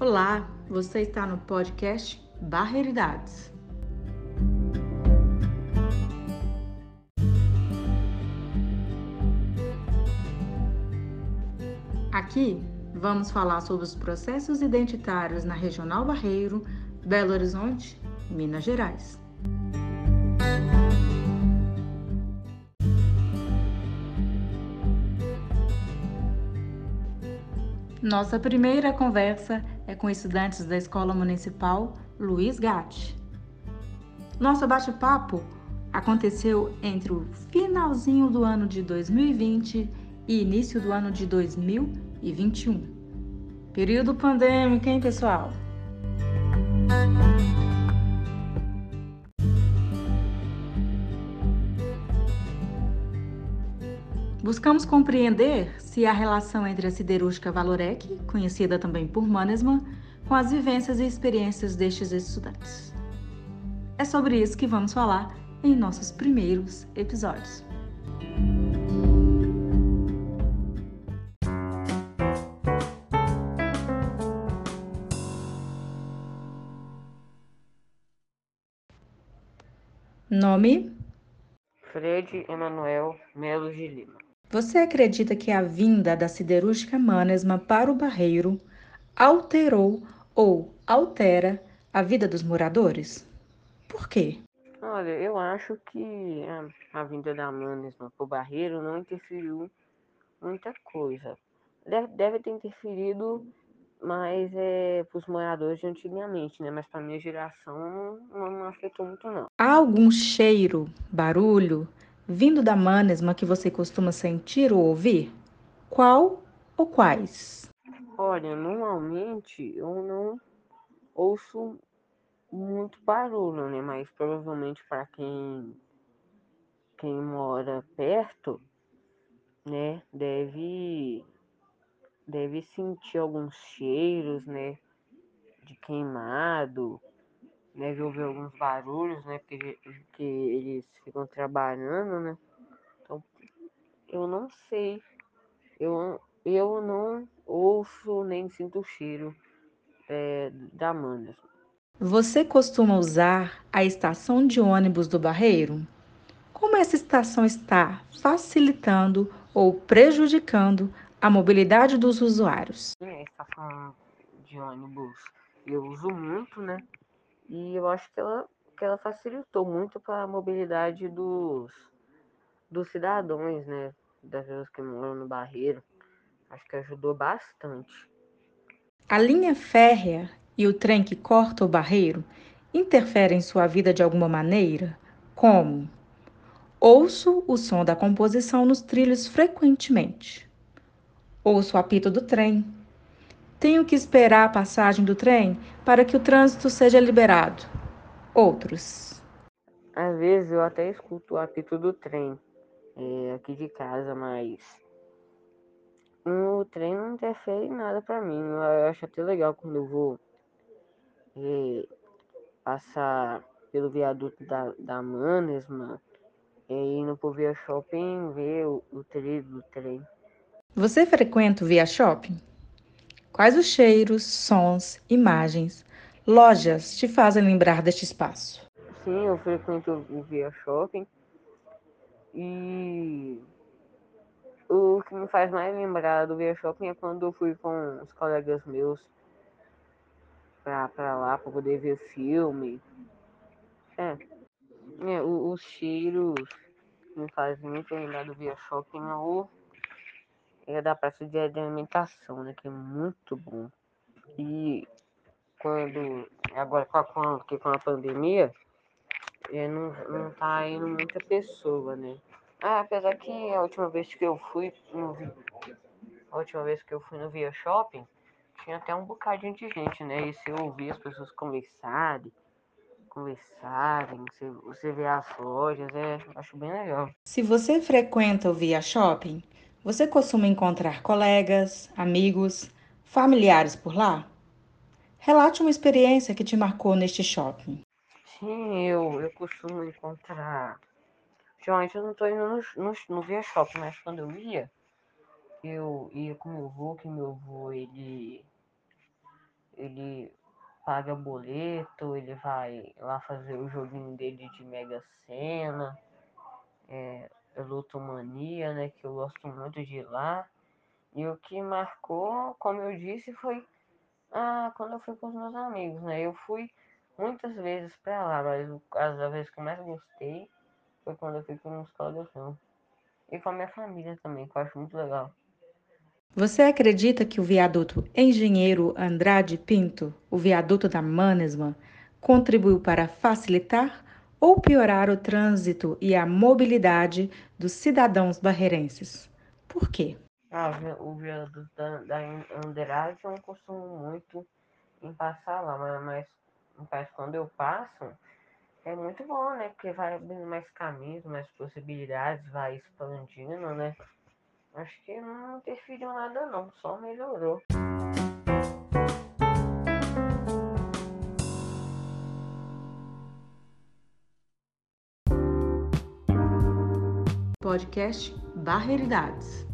Olá, você está no podcast Barreiridades. Aqui vamos falar sobre os processos identitários na Regional Barreiro, Belo Horizonte, Minas Gerais. Nossa primeira conversa é com estudantes da Escola Municipal Luiz Gatti. Nosso bate-papo aconteceu entre o finalzinho do ano de 2020 e início do ano de 2021. Período pandêmico, hein, pessoal? Buscamos compreender se a relação entre a siderúrgica Valorec, conhecida também por Mannesmann, com as vivências e experiências destes estudantes. É sobre isso que vamos falar em nossos primeiros episódios. Nome? Fred Emanuel Melo de Lima. Você acredita que a vinda da siderúrgica Manesma para o Barreiro alterou ou altera a vida dos moradores? Por quê? Olha, eu acho que a, a vinda da Manesma para o Barreiro não interferiu muita coisa. Deve, deve ter interferido mais é, para os moradores de antigamente, né? Mas para minha geração não, não afetou muito não. Há algum cheiro, barulho, vindo da manesma que você costuma sentir ou ouvir? Qual ou quais? Olha, normalmente eu não ouço muito barulho, né? Mas provavelmente para quem quem mora perto, né, deve deve sentir alguns cheiros, né, de queimado, deve ouvir alguns barulhos, né? Porque, porque eles ficam trabalhando, né? Então, eu não sei. Eu, eu não ouço nem sinto o cheiro é, da Amanda. Você costuma usar a estação de ônibus do Barreiro? Como essa estação está facilitando ou prejudicando a mobilidade dos usuários? É, a estação de ônibus eu uso muito, né? E eu acho que ela, que ela facilitou muito para a mobilidade dos, dos cidadãos, né? Das pessoas que moram no Barreiro. Acho que ajudou bastante. A linha férrea e o trem que corta o Barreiro interferem em sua vida de alguma maneira? Como? Ouço o som da composição nos trilhos frequentemente. Ouço o apito do trem, tenho que esperar a passagem do trem para que o trânsito seja liberado. Outros. Às vezes eu até escuto o apito do trem é, aqui de casa, mas o trem não interfere em nada para mim. Eu acho até legal quando eu vou é, passar pelo viaduto da, da Manesma e indo pro Via Shopping ver o, o trilho do trem. Você frequenta o Via Shopping? Quais os cheiros, sons, imagens, lojas te fazem lembrar deste espaço? Sim, eu frequento o Via Shopping e o que me faz mais lembrar do Via Shopping é quando eu fui com os colegas meus pra lá pra poder ver filme. É, é o, os cheiros me fazem muito lembrar do Via Shopping é o é da praça de alimentação, né? Que é muito bom. E quando. Agora com a, com a pandemia, é, não, não tá indo muita pessoa, né? Ah, apesar que a última vez que eu fui no, a última vez que eu fui no Via Shopping, tinha até um bocadinho de gente, né? E eu ouvir as pessoas conversarem, conversarem, você, você as lojas, é, acho bem legal. Se você frequenta o Via Shopping, você costuma encontrar colegas, amigos, familiares por lá? Relate uma experiência que te marcou neste shopping. Sim, eu, eu costumo encontrar. Geralmente eu não estou indo no, no, no Via Shopping, mas quando eu ia, eu ia com meu avô, que meu avô ele, ele paga boleto, ele vai lá fazer o joguinho dele de Mega Sena, é, Lutomania, né, que eu gosto muito de ir lá. E o que marcou, como eu disse, foi ah, quando eu fui com os meus amigos, né? Eu fui muitas vezes pra lá, mas as vezes que eu mais gostei foi quando eu fui com os colegas. E com a minha família também, que eu acho muito legal. Você acredita que o viaduto Engenheiro Andrade Pinto, o viaduto da Manesman, contribuiu para facilitar ou piorar o trânsito e a mobilidade dos cidadãos barreirenses? Por quê? Ah, o viaduto da, da Andrade eu não costumo muito em passar lá, mas, mas quando eu passo é muito bom, né? Porque vai abrindo mais caminhos, mais possibilidades, vai expandindo, né? Acho que não interferiu nada não, só melhorou. Podcast Barreiridades.